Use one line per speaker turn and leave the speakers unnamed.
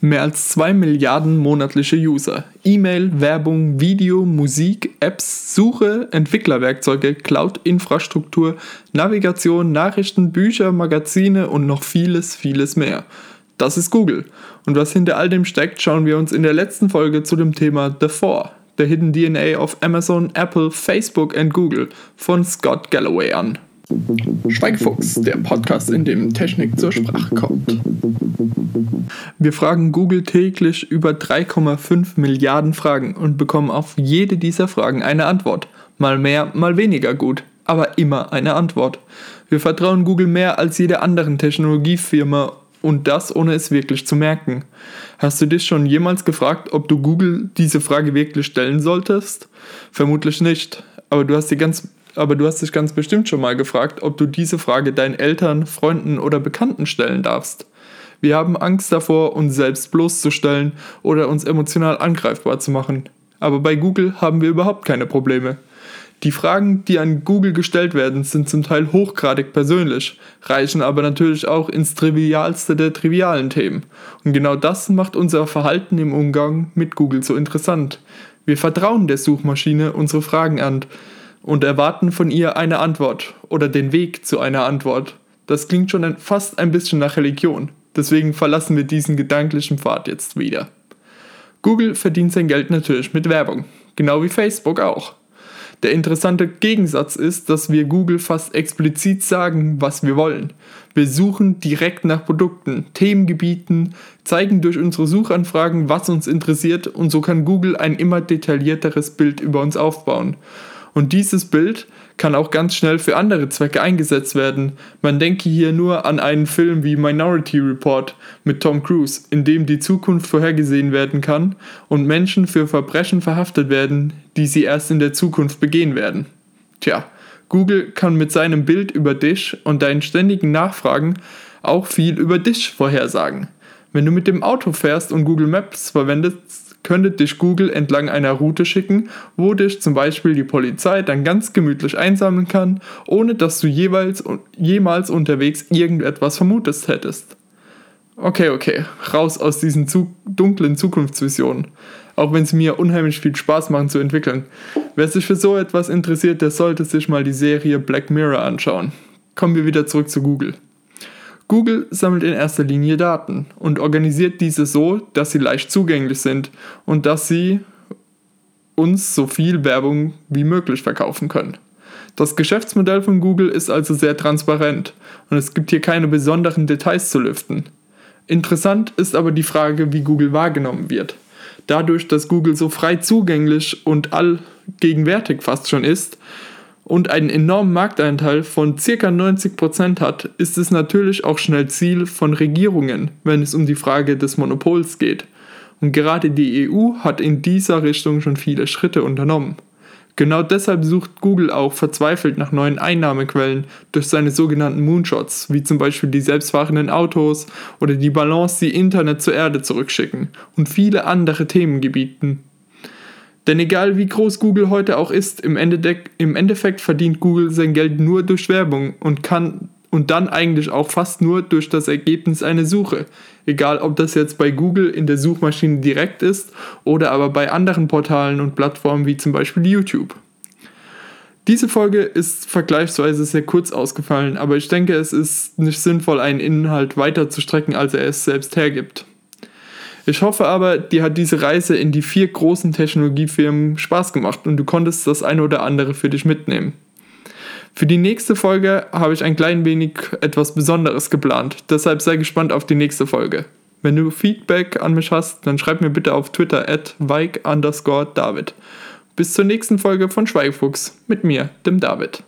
Mehr als 2 Milliarden monatliche User. E-Mail, Werbung, Video, Musik, Apps, Suche, Entwicklerwerkzeuge, Cloud-Infrastruktur, Navigation, Nachrichten, Bücher, Magazine und noch vieles, vieles mehr. Das ist Google. Und was hinter all dem steckt, schauen wir uns in der letzten Folge zu dem Thema The Four, der Hidden DNA of Amazon, Apple, Facebook und Google von Scott Galloway an. Schweigfuchs, der Podcast, in dem Technik zur Sprache kommt. Wir fragen Google täglich über 3,5 Milliarden Fragen und bekommen auf jede dieser Fragen eine Antwort. Mal mehr, mal weniger gut, aber immer eine Antwort. Wir vertrauen Google mehr als jede anderen Technologiefirma und das ohne es wirklich zu merken. Hast du dich schon jemals gefragt, ob du Google diese Frage wirklich stellen solltest? Vermutlich nicht, aber du hast dir ganz aber du hast dich ganz bestimmt schon mal gefragt, ob du diese Frage deinen Eltern, Freunden oder Bekannten stellen darfst. Wir haben Angst davor, uns selbst bloßzustellen oder uns emotional angreifbar zu machen. Aber bei Google haben wir überhaupt keine Probleme. Die Fragen, die an Google gestellt werden, sind zum Teil hochgradig persönlich, reichen aber natürlich auch ins trivialste der trivialen Themen. Und genau das macht unser Verhalten im Umgang mit Google so interessant. Wir vertrauen der Suchmaschine unsere Fragen an und erwarten von ihr eine Antwort oder den Weg zu einer Antwort. Das klingt schon fast ein bisschen nach Religion. Deswegen verlassen wir diesen gedanklichen Pfad jetzt wieder. Google verdient sein Geld natürlich mit Werbung, genau wie Facebook auch. Der interessante Gegensatz ist, dass wir Google fast explizit sagen, was wir wollen. Wir suchen direkt nach Produkten, Themengebieten, zeigen durch unsere Suchanfragen, was uns interessiert und so kann Google ein immer detaillierteres Bild über uns aufbauen. Und dieses Bild kann auch ganz schnell für andere Zwecke eingesetzt werden. Man denke hier nur an einen Film wie Minority Report mit Tom Cruise, in dem die Zukunft vorhergesehen werden kann und Menschen für Verbrechen verhaftet werden, die sie erst in der Zukunft begehen werden. Tja, Google kann mit seinem Bild über dich und deinen ständigen Nachfragen auch viel über dich vorhersagen. Wenn du mit dem Auto fährst und Google Maps verwendest, könnte dich Google entlang einer Route schicken, wo dich zum Beispiel die Polizei dann ganz gemütlich einsammeln kann, ohne dass du jeweils, jemals unterwegs irgendetwas vermutest hättest. Okay, okay, raus aus diesen zu dunklen Zukunftsvisionen. Auch wenn sie mir unheimlich viel Spaß machen zu entwickeln. Wer sich für so etwas interessiert, der sollte sich mal die Serie Black Mirror anschauen. Kommen wir wieder zurück zu Google. Google sammelt in erster Linie Daten und organisiert diese so, dass sie leicht zugänglich sind und dass sie uns so viel Werbung wie möglich verkaufen können. Das Geschäftsmodell von Google ist also sehr transparent und es gibt hier keine besonderen Details zu lüften. Interessant ist aber die Frage, wie Google wahrgenommen wird. Dadurch, dass Google so frei zugänglich und allgegenwärtig fast schon ist, und einen enormen Markteinteil von ca. 90% hat, ist es natürlich auch schnell Ziel von Regierungen, wenn es um die Frage des Monopols geht. Und gerade die EU hat in dieser Richtung schon viele Schritte unternommen. Genau deshalb sucht Google auch verzweifelt nach neuen Einnahmequellen durch seine sogenannten Moonshots, wie zum Beispiel die selbstfahrenden Autos oder die Balance, die Internet zur Erde zurückschicken und viele andere Themengebieten, denn egal wie groß Google heute auch ist, im, im Endeffekt verdient Google sein Geld nur durch Werbung und kann und dann eigentlich auch fast nur durch das Ergebnis einer Suche. Egal ob das jetzt bei Google in der Suchmaschine direkt ist oder aber bei anderen Portalen und Plattformen wie zum Beispiel YouTube. Diese Folge ist vergleichsweise sehr kurz ausgefallen, aber ich denke, es ist nicht sinnvoll, einen Inhalt weiter zu strecken, als er es selbst hergibt. Ich hoffe aber, dir hat diese Reise in die vier großen Technologiefirmen Spaß gemacht und du konntest das eine oder andere für dich mitnehmen. Für die nächste Folge habe ich ein klein wenig etwas Besonderes geplant, deshalb sei gespannt auf die nächste Folge. Wenn du Feedback an mich hast, dann schreib mir bitte auf Twitter at David. Bis zur nächsten Folge von Schweigefuchs mit mir, dem David.